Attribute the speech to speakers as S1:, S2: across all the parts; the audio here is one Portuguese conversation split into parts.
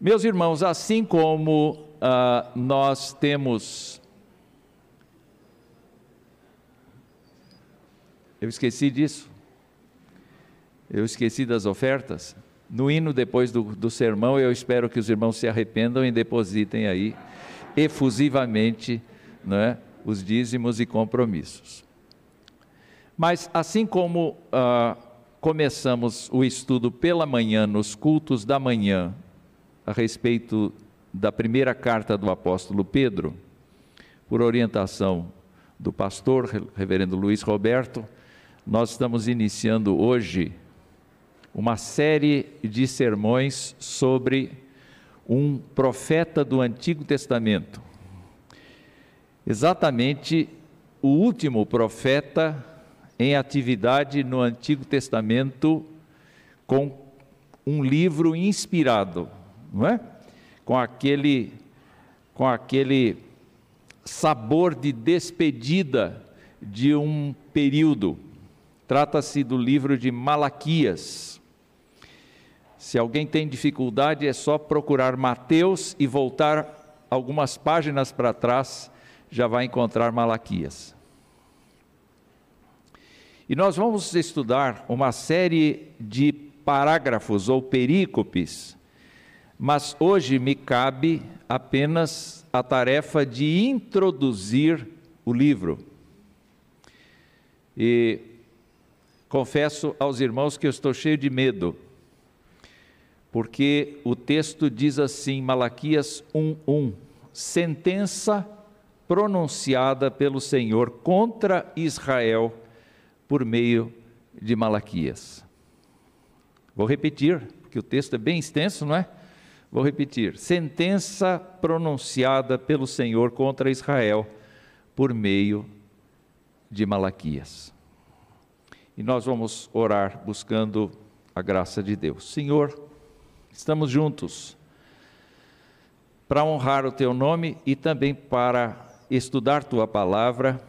S1: Meus irmãos, assim como uh, nós temos. Eu esqueci disso. Eu esqueci das ofertas. No hino, depois do, do sermão, eu espero que os irmãos se arrependam e depositem aí efusivamente né, os dízimos e compromissos. Mas, assim como uh, começamos o estudo pela manhã, nos cultos da manhã, a respeito da primeira carta do apóstolo Pedro, por orientação do pastor, reverendo Luiz Roberto, nós estamos iniciando hoje uma série de sermões sobre um profeta do Antigo Testamento. Exatamente o último profeta em atividade no Antigo Testamento com um livro inspirado não é? Com aquele, com aquele sabor de despedida de um período. Trata-se do livro de Malaquias. Se alguém tem dificuldade, é só procurar Mateus e voltar algumas páginas para trás, já vai encontrar Malaquias. E nós vamos estudar uma série de parágrafos ou perícopes mas hoje me cabe apenas a tarefa de introduzir o livro. E confesso aos irmãos que eu estou cheio de medo, porque o texto diz assim, Malaquias 1:1, sentença pronunciada pelo Senhor contra Israel por meio de Malaquias. Vou repetir, porque o texto é bem extenso, não é? Vou repetir: sentença pronunciada pelo Senhor contra Israel por meio de Malaquias. E nós vamos orar buscando a graça de Deus. Senhor, estamos juntos para honrar o teu nome e também para estudar tua palavra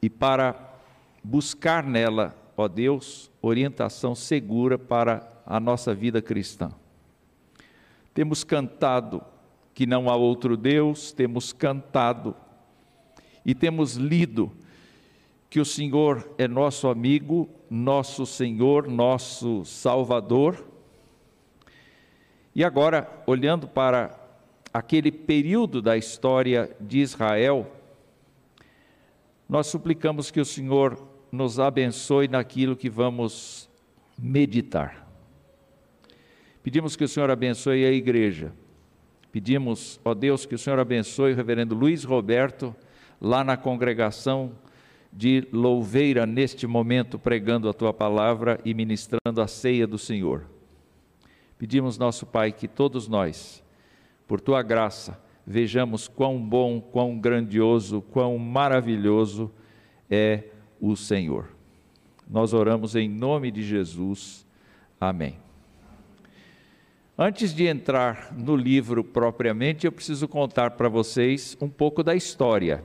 S1: e para buscar nela, ó Deus, orientação segura para a nossa vida cristã. Temos cantado que não há outro Deus, temos cantado e temos lido que o Senhor é nosso amigo, nosso Senhor, nosso Salvador. E agora, olhando para aquele período da história de Israel, nós suplicamos que o Senhor nos abençoe naquilo que vamos meditar. Pedimos que o Senhor abençoe a igreja. Pedimos, ó Deus, que o Senhor abençoe o reverendo Luiz Roberto, lá na congregação de Louveira, neste momento, pregando a tua palavra e ministrando a ceia do Senhor. Pedimos, nosso Pai, que todos nós, por tua graça, vejamos quão bom, quão grandioso, quão maravilhoso é o Senhor. Nós oramos em nome de Jesus. Amém. Antes de entrar no livro propriamente, eu preciso contar para vocês um pouco da história.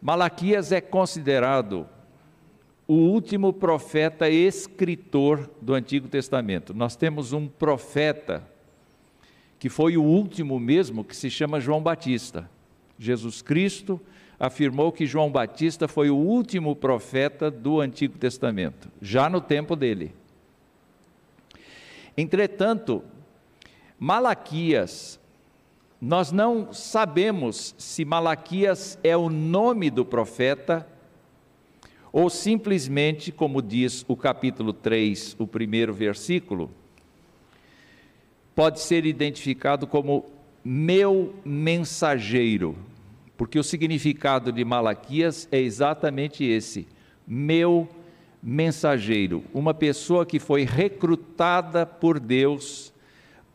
S1: Malaquias é considerado o último profeta escritor do Antigo Testamento. Nós temos um profeta que foi o último mesmo, que se chama João Batista. Jesus Cristo afirmou que João Batista foi o último profeta do Antigo Testamento, já no tempo dele. Entretanto, Malaquias, nós não sabemos se Malaquias é o nome do profeta ou simplesmente, como diz o capítulo 3, o primeiro versículo, pode ser identificado como meu mensageiro, porque o significado de Malaquias é exatamente esse: meu mensageiro, uma pessoa que foi recrutada por Deus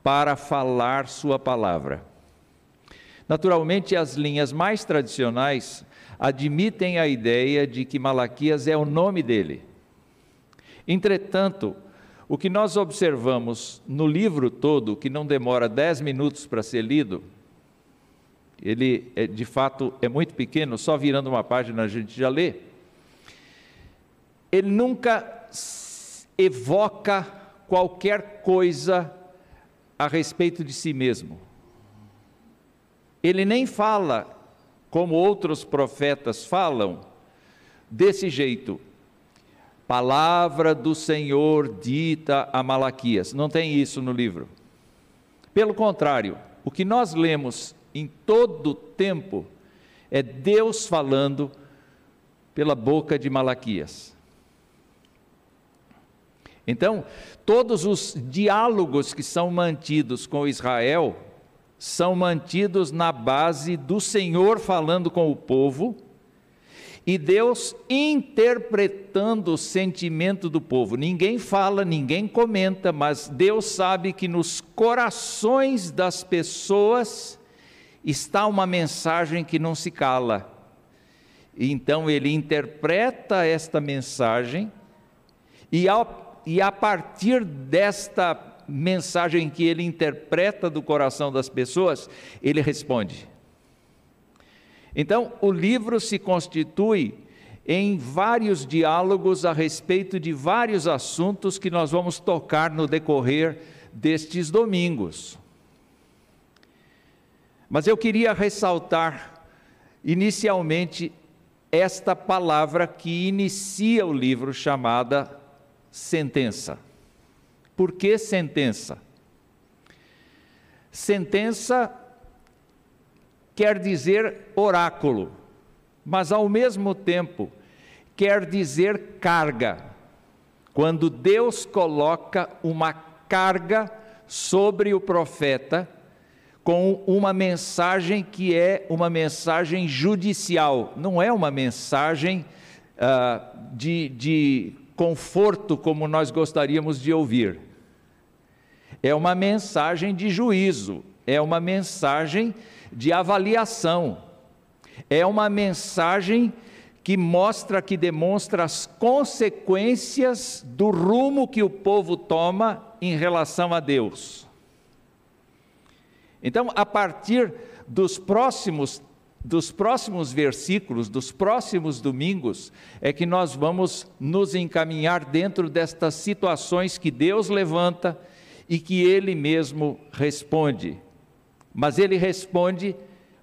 S1: para falar Sua palavra. Naturalmente, as linhas mais tradicionais admitem a ideia de que Malaquias é o nome dele. Entretanto, o que nós observamos no livro todo, que não demora dez minutos para ser lido, ele é, de fato é muito pequeno, só virando uma página a gente já lê ele nunca evoca qualquer coisa a respeito de si mesmo. Ele nem fala como outros profetas falam, desse jeito. Palavra do Senhor dita a Malaquias. Não tem isso no livro. Pelo contrário, o que nós lemos em todo tempo é Deus falando pela boca de Malaquias. Então, todos os diálogos que são mantidos com Israel são mantidos na base do Senhor falando com o povo e Deus interpretando o sentimento do povo. Ninguém fala, ninguém comenta, mas Deus sabe que nos corações das pessoas está uma mensagem que não se cala. Então ele interpreta esta mensagem e, ao, e a partir desta mensagem que ele interpreta do coração das pessoas, ele responde. Então, o livro se constitui em vários diálogos a respeito de vários assuntos que nós vamos tocar no decorrer destes domingos. Mas eu queria ressaltar inicialmente esta palavra que inicia o livro chamada sentença. Por que sentença? Sentença quer dizer oráculo, mas ao mesmo tempo quer dizer carga. Quando Deus coloca uma carga sobre o profeta, com uma mensagem que é uma mensagem judicial, não é uma mensagem uh, de, de conforto como nós gostaríamos de ouvir. É uma mensagem de juízo, é uma mensagem de avaliação, é uma mensagem que mostra, que demonstra as consequências do rumo que o povo toma em relação a Deus. Então, a partir dos próximos dos próximos versículos, dos próximos domingos, é que nós vamos nos encaminhar dentro destas situações que Deus levanta e que Ele mesmo responde. Mas Ele responde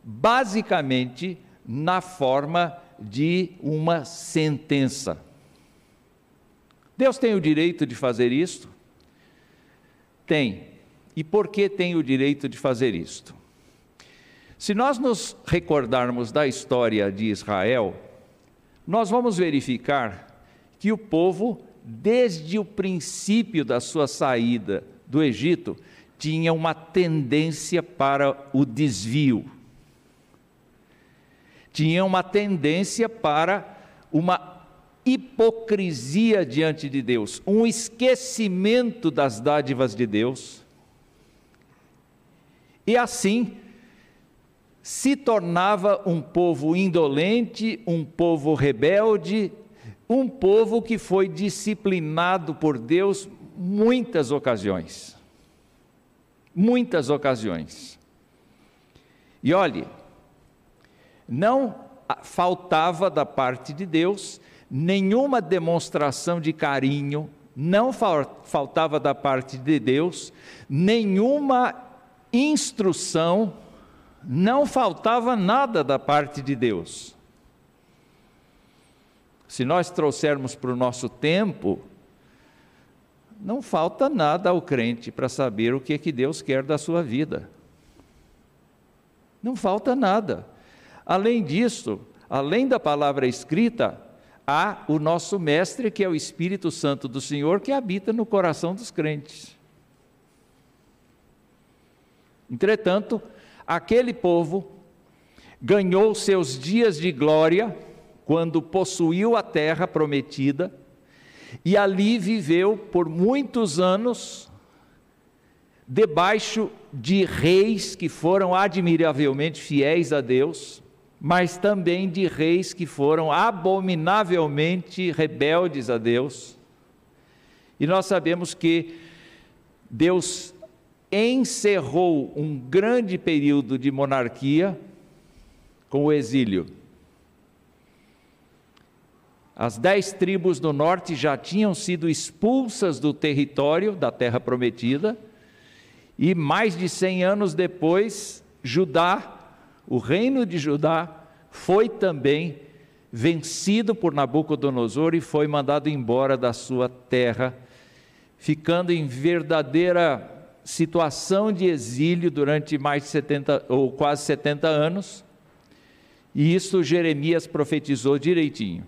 S1: basicamente na forma de uma sentença. Deus tem o direito de fazer isto? Tem. E por que tem o direito de fazer isto? Se nós nos recordarmos da história de Israel, nós vamos verificar que o povo, desde o princípio da sua saída do Egito, tinha uma tendência para o desvio. Tinha uma tendência para uma hipocrisia diante de Deus, um esquecimento das dádivas de Deus. E assim, se tornava um povo indolente, um povo rebelde, um povo que foi disciplinado por Deus muitas ocasiões. Muitas ocasiões. E olhe, não faltava da parte de Deus nenhuma demonstração de carinho, não faltava da parte de Deus nenhuma instrução não faltava nada da parte de Deus. Se nós trouxermos para o nosso tempo, não falta nada ao crente para saber o que é que Deus quer da sua vida. Não falta nada. Além disso, além da palavra escrita, há o nosso mestre, que é o Espírito Santo do Senhor, que habita no coração dos crentes. Entretanto, Aquele povo ganhou seus dias de glória quando possuiu a terra prometida e ali viveu por muitos anos debaixo de reis que foram admiravelmente fiéis a Deus, mas também de reis que foram abominavelmente rebeldes a Deus. E nós sabemos que Deus encerrou um grande período de monarquia com o exílio. As dez tribos do norte já tinham sido expulsas do território da terra prometida, E mais de 100 anos depois, Judá, o reino de Judá, foi também vencido por Nabucodonosor e foi mandado embora da sua terra, ficando em verdadeira situação de exílio durante mais de 70 ou quase 70 anos. E isso Jeremias profetizou direitinho.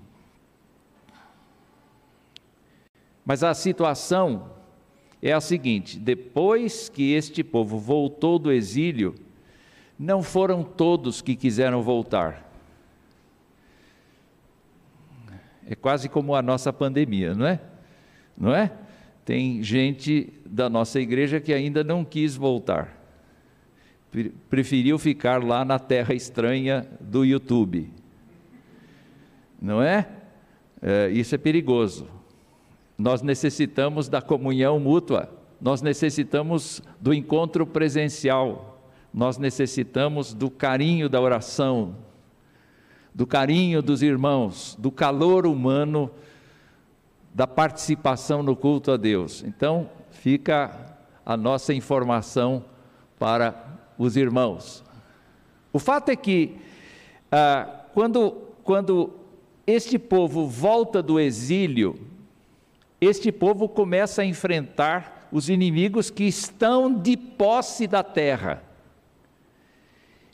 S1: Mas a situação é a seguinte: depois que este povo voltou do exílio, não foram todos que quiseram voltar. É quase como a nossa pandemia, não é? Não é? Tem gente da nossa igreja que ainda não quis voltar. Preferiu ficar lá na terra estranha do YouTube. Não é? é isso é perigoso. Nós necessitamos da comunhão mútua, nós necessitamos do encontro presencial, nós necessitamos do carinho da oração, do carinho dos irmãos, do calor humano, da participação no culto a Deus. Então, fica a nossa informação para os irmãos. O fato é que, ah, quando, quando este povo volta do exílio, este povo começa a enfrentar os inimigos que estão de posse da terra.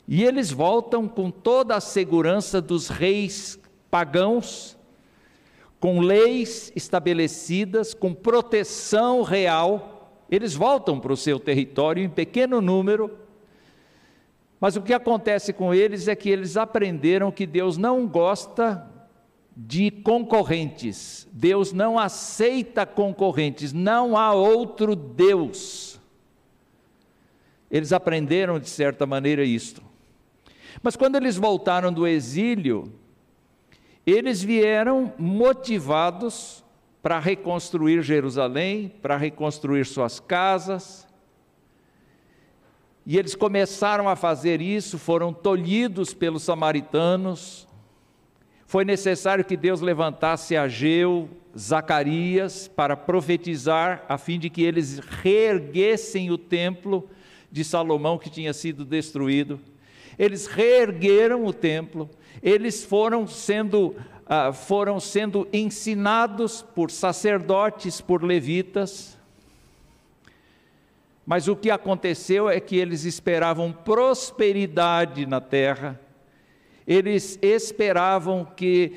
S1: E eles voltam com toda a segurança dos reis pagãos, com leis estabelecidas, com proteção real. Eles voltam para o seu território em pequeno número, mas o que acontece com eles é que eles aprenderam que Deus não gosta de concorrentes, Deus não aceita concorrentes, não há outro Deus. Eles aprenderam de certa maneira isto. Mas quando eles voltaram do exílio, eles vieram motivados para reconstruir Jerusalém, para reconstruir suas casas. E eles começaram a fazer isso, foram tolhidos pelos samaritanos. Foi necessário que Deus levantasse Ageu, Zacarias, para profetizar, a fim de que eles reerguessem o templo de Salomão que tinha sido destruído eles reergueram o templo, eles foram sendo, ah, foram sendo ensinados por sacerdotes, por levitas. Mas o que aconteceu é que eles esperavam prosperidade na terra, eles esperavam que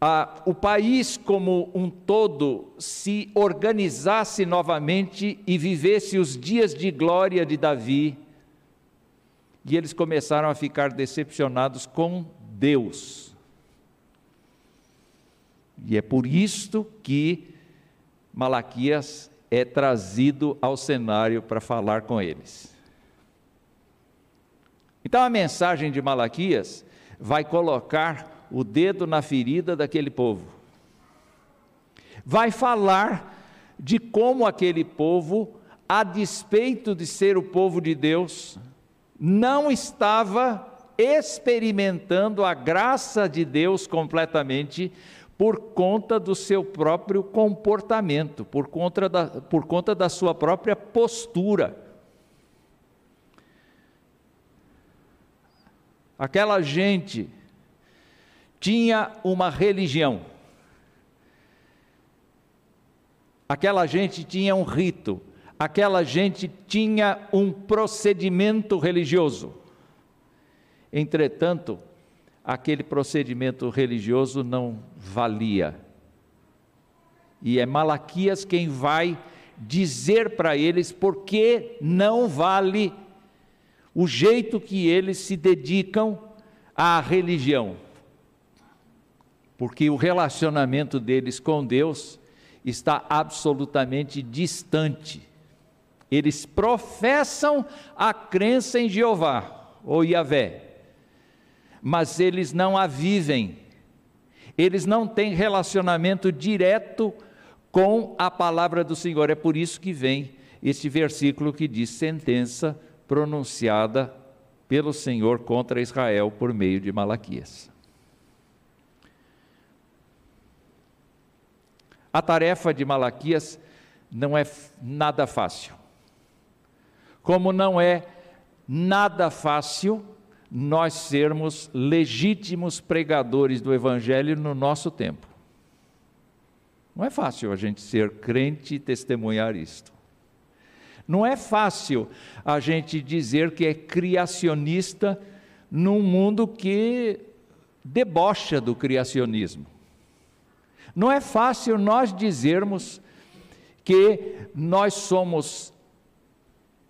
S1: ah, o país como um todo se organizasse novamente e vivesse os dias de glória de Davi, e eles começaram a ficar decepcionados com Deus. E é por isto que Malaquias é trazido ao cenário para falar com eles. Então a mensagem de Malaquias vai colocar o dedo na ferida daquele povo. Vai falar de como aquele povo, a despeito de ser o povo de Deus, não estava experimentando a graça de Deus completamente por conta do seu próprio comportamento, por conta da, por conta da sua própria postura. Aquela gente tinha uma religião, aquela gente tinha um rito, aquela gente tinha um procedimento religioso. Entretanto, aquele procedimento religioso não valia. E é Malaquias quem vai dizer para eles por que não vale o jeito que eles se dedicam à religião. Porque o relacionamento deles com Deus está absolutamente distante eles professam a crença em Jeová ou Yahvé, mas eles não a vivem. Eles não têm relacionamento direto com a palavra do Senhor. É por isso que vem este versículo que diz sentença pronunciada pelo Senhor contra Israel por meio de Malaquias. A tarefa de Malaquias não é nada fácil. Como não é nada fácil nós sermos legítimos pregadores do Evangelho no nosso tempo. Não é fácil a gente ser crente e testemunhar isto. Não é fácil a gente dizer que é criacionista num mundo que debocha do criacionismo. Não é fácil nós dizermos que nós somos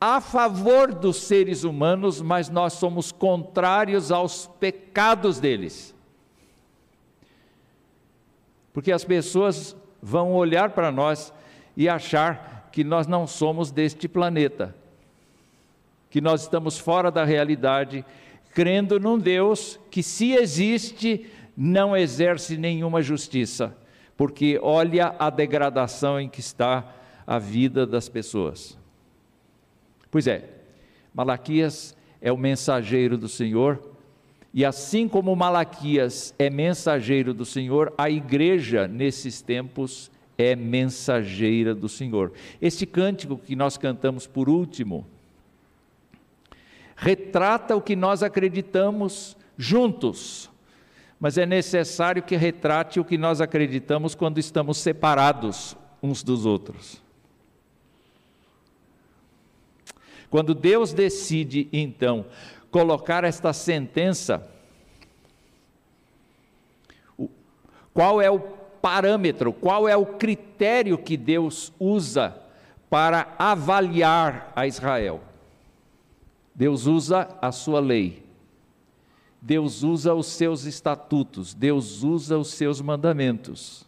S1: a favor dos seres humanos, mas nós somos contrários aos pecados deles. Porque as pessoas vão olhar para nós e achar que nós não somos deste planeta, que nós estamos fora da realidade, crendo num Deus que, se existe, não exerce nenhuma justiça, porque olha a degradação em que está a vida das pessoas. Pois é, Malaquias é o mensageiro do Senhor, e assim como Malaquias é mensageiro do Senhor, a igreja nesses tempos é mensageira do Senhor. Este cântico que nós cantamos por último retrata o que nós acreditamos juntos, mas é necessário que retrate o que nós acreditamos quando estamos separados uns dos outros. Quando Deus decide, então, colocar esta sentença, qual é o parâmetro, qual é o critério que Deus usa para avaliar a Israel? Deus usa a sua lei. Deus usa os seus estatutos, Deus usa os seus mandamentos.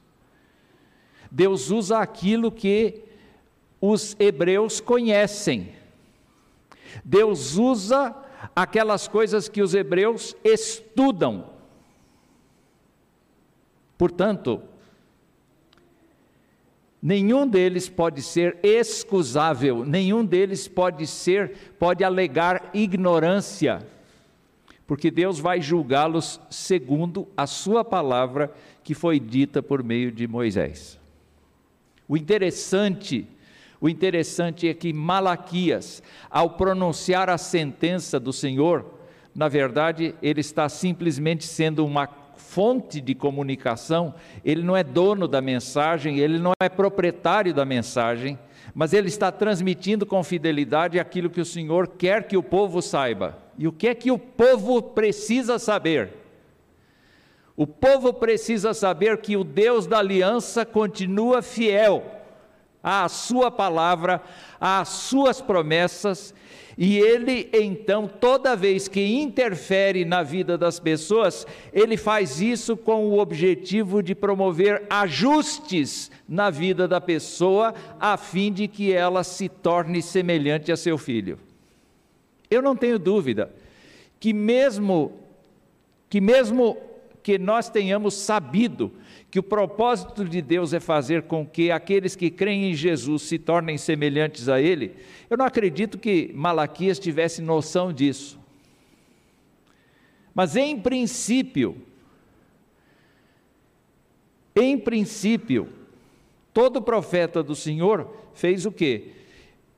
S1: Deus usa aquilo que os hebreus conhecem. Deus usa aquelas coisas que os hebreus estudam. Portanto, nenhum deles pode ser excusável, nenhum deles pode ser, pode alegar ignorância, porque Deus vai julgá-los segundo a sua palavra que foi dita por meio de Moisés. O interessante o interessante é que Malaquias, ao pronunciar a sentença do Senhor, na verdade, ele está simplesmente sendo uma fonte de comunicação, ele não é dono da mensagem, ele não é proprietário da mensagem, mas ele está transmitindo com fidelidade aquilo que o Senhor quer que o povo saiba. E o que é que o povo precisa saber? O povo precisa saber que o Deus da aliança continua fiel à Sua palavra, às Suas promessas, e Ele, então, toda vez que interfere na vida das pessoas, Ele faz isso com o objetivo de promover ajustes na vida da pessoa, a fim de que ela se torne semelhante a seu filho. Eu não tenho dúvida que mesmo que mesmo que nós tenhamos sabido que o propósito de Deus é fazer com que aqueles que creem em Jesus se tornem semelhantes a Ele, eu não acredito que Malaquias tivesse noção disso. Mas em princípio, em princípio, todo profeta do Senhor fez o quê?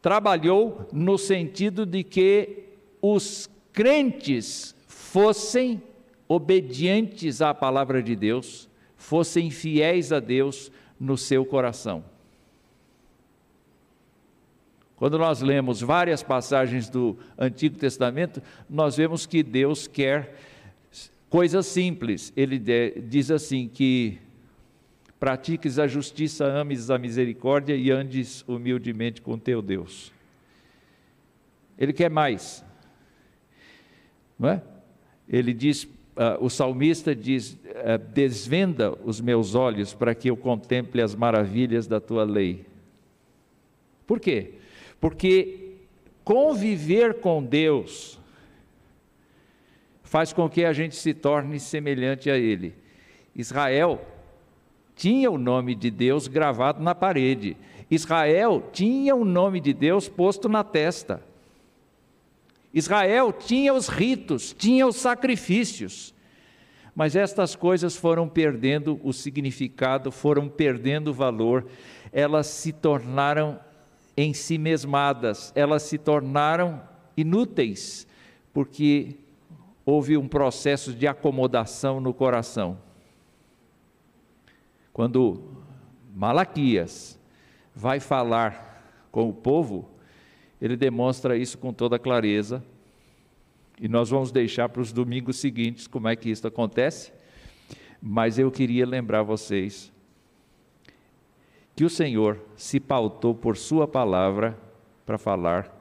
S1: Trabalhou no sentido de que os crentes fossem obedientes à palavra de Deus, fossem fiéis a Deus no seu coração. Quando nós lemos várias passagens do Antigo Testamento, nós vemos que Deus quer coisas simples. Ele diz assim que pratiques a justiça, ames a misericórdia e andes humildemente com teu Deus. Ele quer mais. Não é? Ele diz uh, o salmista diz: uh, Desvenda os meus olhos para que eu contemple as maravilhas da tua lei. Por quê? Porque conviver com Deus faz com que a gente se torne semelhante a Ele. Israel tinha o nome de Deus gravado na parede. Israel tinha o nome de Deus posto na testa. Israel tinha os ritos, tinha os sacrifícios, mas estas coisas foram perdendo o significado, foram perdendo o valor, elas se tornaram em si mesmadas, elas se tornaram inúteis, porque houve um processo de acomodação no coração. Quando Malaquias vai falar com o povo, ele demonstra isso com toda clareza. E nós vamos deixar para os domingos seguintes como é que isso acontece. Mas eu queria lembrar vocês que o Senhor se pautou por Sua palavra para falar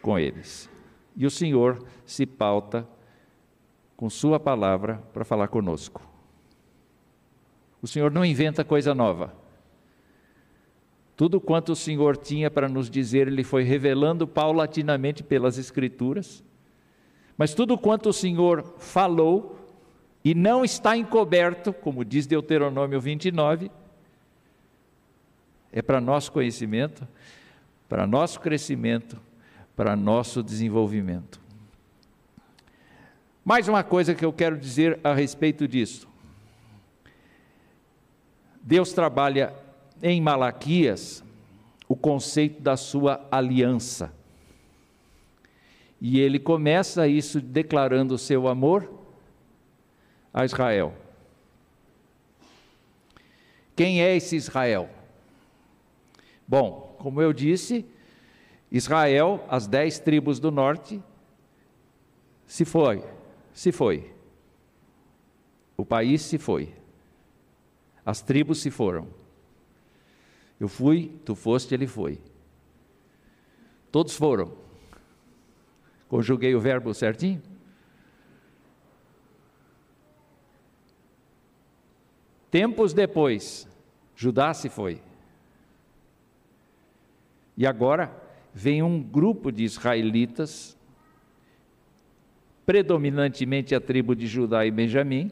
S1: com eles. E o Senhor se pauta com Sua palavra para falar conosco. O Senhor não inventa coisa nova. Tudo quanto o Senhor tinha para nos dizer, Ele foi revelando paulatinamente pelas Escrituras. Mas tudo quanto o Senhor falou, e não está encoberto, como diz Deuteronômio 29, é para nosso conhecimento, para nosso crescimento, para nosso desenvolvimento. Mais uma coisa que eu quero dizer a respeito disso. Deus trabalha em Malaquias o conceito da sua aliança. E ele começa isso declarando o seu amor a Israel. Quem é esse Israel? Bom, como eu disse, Israel, as dez tribos do norte, se foi, se foi. O país se foi. As tribos se foram. Eu fui, tu foste, ele foi. Todos foram. Conjuguei o verbo certinho? Tempos depois, Judá se foi. E agora vem um grupo de israelitas, predominantemente a tribo de Judá e Benjamim,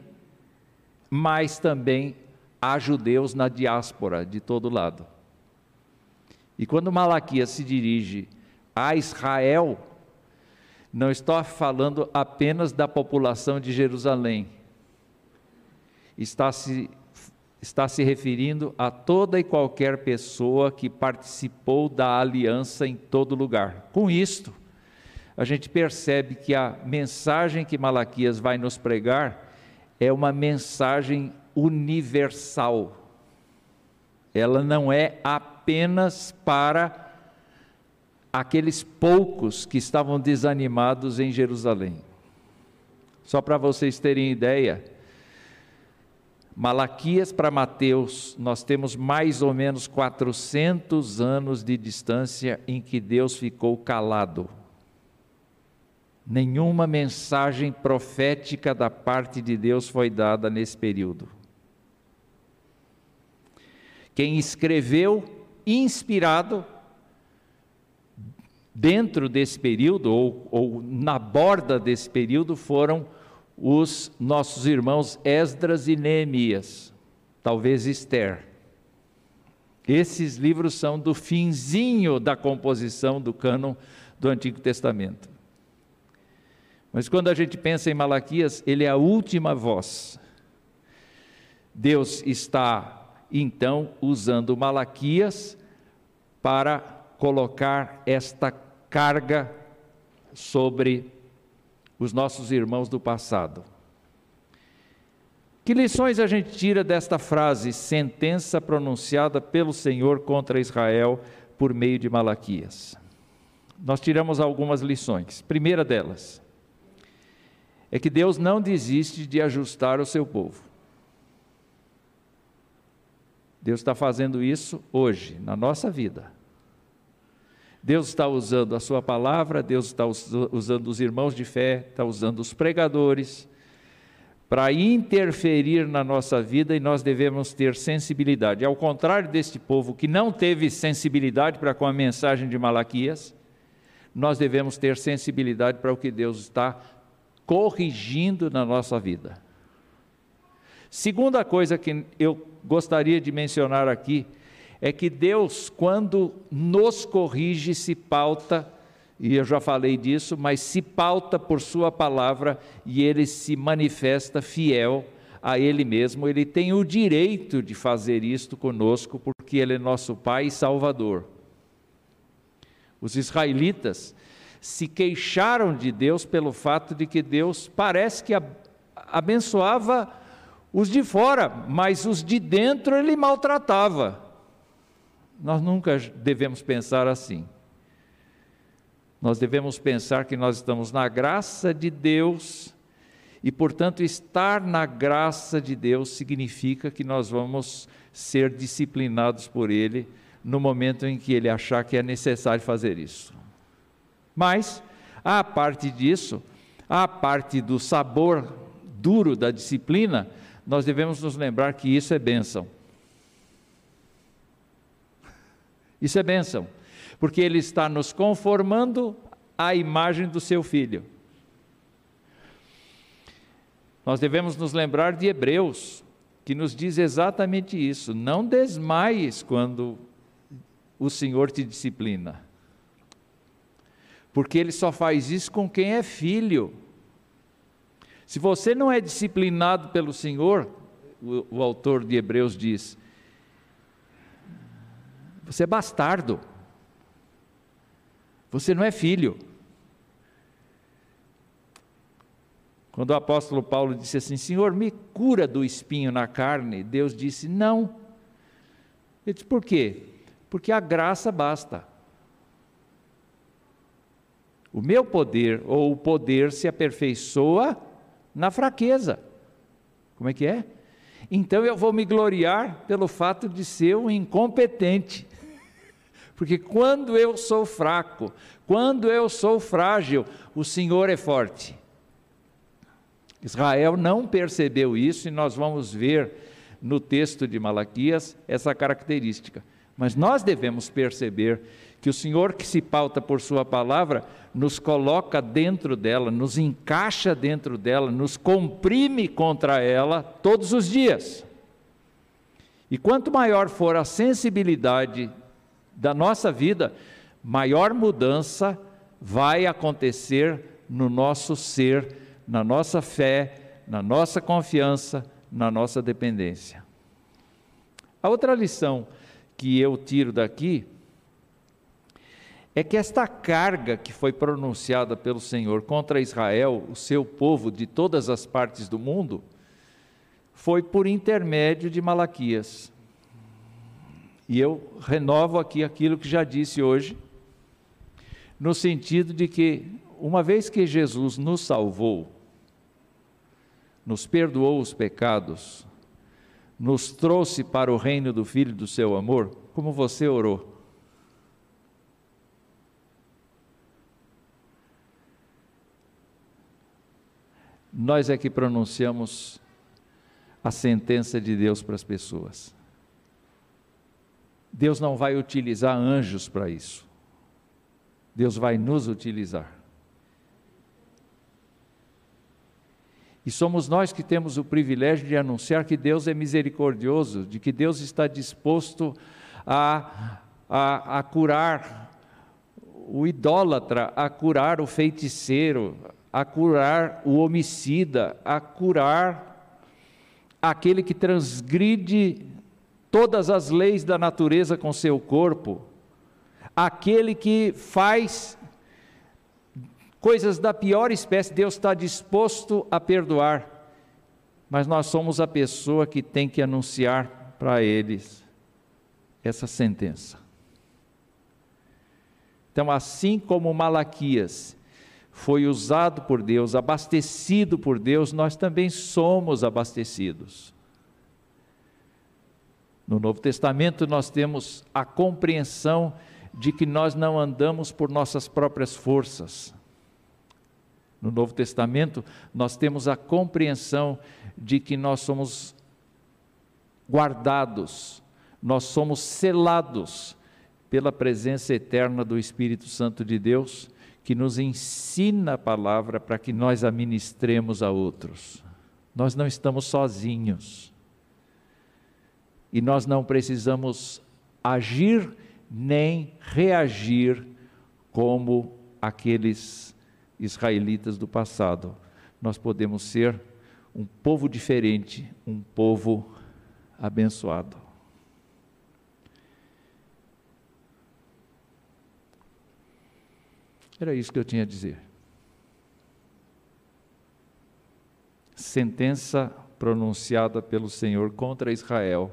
S1: mas também há judeus na diáspora de todo lado. E quando Malaquias se dirige a Israel, não está falando apenas da população de Jerusalém, está se, está se referindo a toda e qualquer pessoa que participou da aliança em todo lugar. Com isto, a gente percebe que a mensagem que Malaquias vai nos pregar é uma mensagem universal. Ela não é apenas para aqueles poucos que estavam desanimados em Jerusalém. Só para vocês terem ideia, Malaquias para Mateus, nós temos mais ou menos 400 anos de distância em que Deus ficou calado. Nenhuma mensagem profética da parte de Deus foi dada nesse período. Quem escreveu, inspirado, dentro desse período, ou, ou na borda desse período, foram os nossos irmãos Esdras e Neemias, talvez Esther. Esses livros são do finzinho da composição do cânon do Antigo Testamento. Mas quando a gente pensa em Malaquias, ele é a última voz. Deus está então usando Malaquias para colocar esta carga sobre os nossos irmãos do passado. Que lições a gente tira desta frase, sentença pronunciada pelo Senhor contra Israel por meio de Malaquias? Nós tiramos algumas lições. Primeira delas é que Deus não desiste de ajustar o seu povo. Deus está fazendo isso hoje, na nossa vida. Deus está usando a Sua palavra, Deus está usando os irmãos de fé, está usando os pregadores para interferir na nossa vida e nós devemos ter sensibilidade. Ao contrário deste povo que não teve sensibilidade para com a mensagem de Malaquias, nós devemos ter sensibilidade para o que Deus está corrigindo na nossa vida. Segunda coisa que eu gostaria de mencionar aqui é que Deus, quando nos corrige, se pauta, e eu já falei disso, mas se pauta por Sua palavra e Ele se manifesta fiel a Ele mesmo. Ele tem o direito de fazer isto conosco, porque Ele é nosso Pai e Salvador. Os israelitas se queixaram de Deus pelo fato de que Deus parece que abençoava os de fora, mas os de dentro ele maltratava. Nós nunca devemos pensar assim. Nós devemos pensar que nós estamos na graça de Deus e, portanto, estar na graça de Deus significa que nós vamos ser disciplinados por Ele no momento em que Ele achar que é necessário fazer isso. Mas, a parte disso, a parte do sabor duro da disciplina, nós devemos nos lembrar que isso é bênção. Isso é bênção, porque Ele está nos conformando à imagem do Seu Filho. Nós devemos nos lembrar de Hebreus, que nos diz exatamente isso: não desmaies quando o Senhor te disciplina porque ele só faz isso com quem é filho. Se você não é disciplinado pelo Senhor, o, o autor de Hebreus diz, você é bastardo, você não é filho. Quando o apóstolo Paulo disse assim: Senhor, me cura do espinho na carne, Deus disse: Não. Ele disse: Por quê? Porque a graça basta. O meu poder ou o poder se aperfeiçoa na fraqueza. Como é que é? Então eu vou me gloriar pelo fato de ser um incompetente. Porque quando eu sou fraco, quando eu sou frágil, o Senhor é forte. Israel não percebeu isso e nós vamos ver no texto de Malaquias essa característica. Mas nós devemos perceber que o Senhor que se pauta por Sua palavra nos coloca dentro dela, nos encaixa dentro dela, nos comprime contra ela todos os dias. E quanto maior for a sensibilidade da nossa vida, maior mudança vai acontecer no nosso ser, na nossa fé, na nossa confiança, na nossa dependência. A outra lição que eu tiro daqui é que esta carga que foi pronunciada pelo Senhor contra Israel, o seu povo de todas as partes do mundo, foi por intermédio de Malaquias. E eu renovo aqui aquilo que já disse hoje, no sentido de que, uma vez que Jesus nos salvou, nos perdoou os pecados, nos trouxe para o reino do Filho do seu amor, como você orou. Nós é que pronunciamos a sentença de Deus para as pessoas. Deus não vai utilizar anjos para isso. Deus vai nos utilizar. E somos nós que temos o privilégio de anunciar que Deus é misericordioso, de que Deus está disposto a, a, a curar o idólatra, a curar o feiticeiro, a curar o homicida, a curar aquele que transgride todas as leis da natureza com seu corpo, aquele que faz coisas da pior espécie, Deus está disposto a perdoar, mas nós somos a pessoa que tem que anunciar para eles essa sentença. Então, assim como Malaquias foi usado por Deus, abastecido por Deus, nós também somos abastecidos. No Novo Testamento nós temos a compreensão de que nós não andamos por nossas próprias forças. No Novo Testamento nós temos a compreensão de que nós somos guardados, nós somos selados pela presença eterna do Espírito Santo de Deus que nos ensina a palavra para que nós a ministremos a outros. Nós não estamos sozinhos. E nós não precisamos agir nem reagir como aqueles israelitas do passado. Nós podemos ser um povo diferente, um povo abençoado. Era isso que eu tinha a dizer. Sentença pronunciada pelo Senhor contra Israel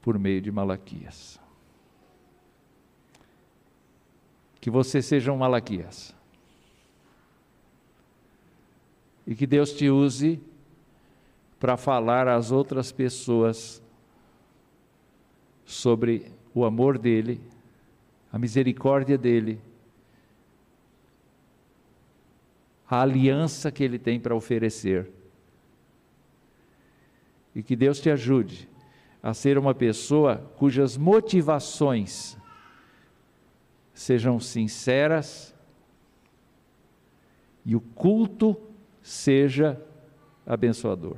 S1: por meio de Malaquias. Que você seja um Malaquias. E que Deus te use para falar às outras pessoas sobre o amor dele, a misericórdia dele, a aliança que ele tem para oferecer. E que Deus te ajude a ser uma pessoa cujas motivações sejam sinceras e o culto seja abençoador.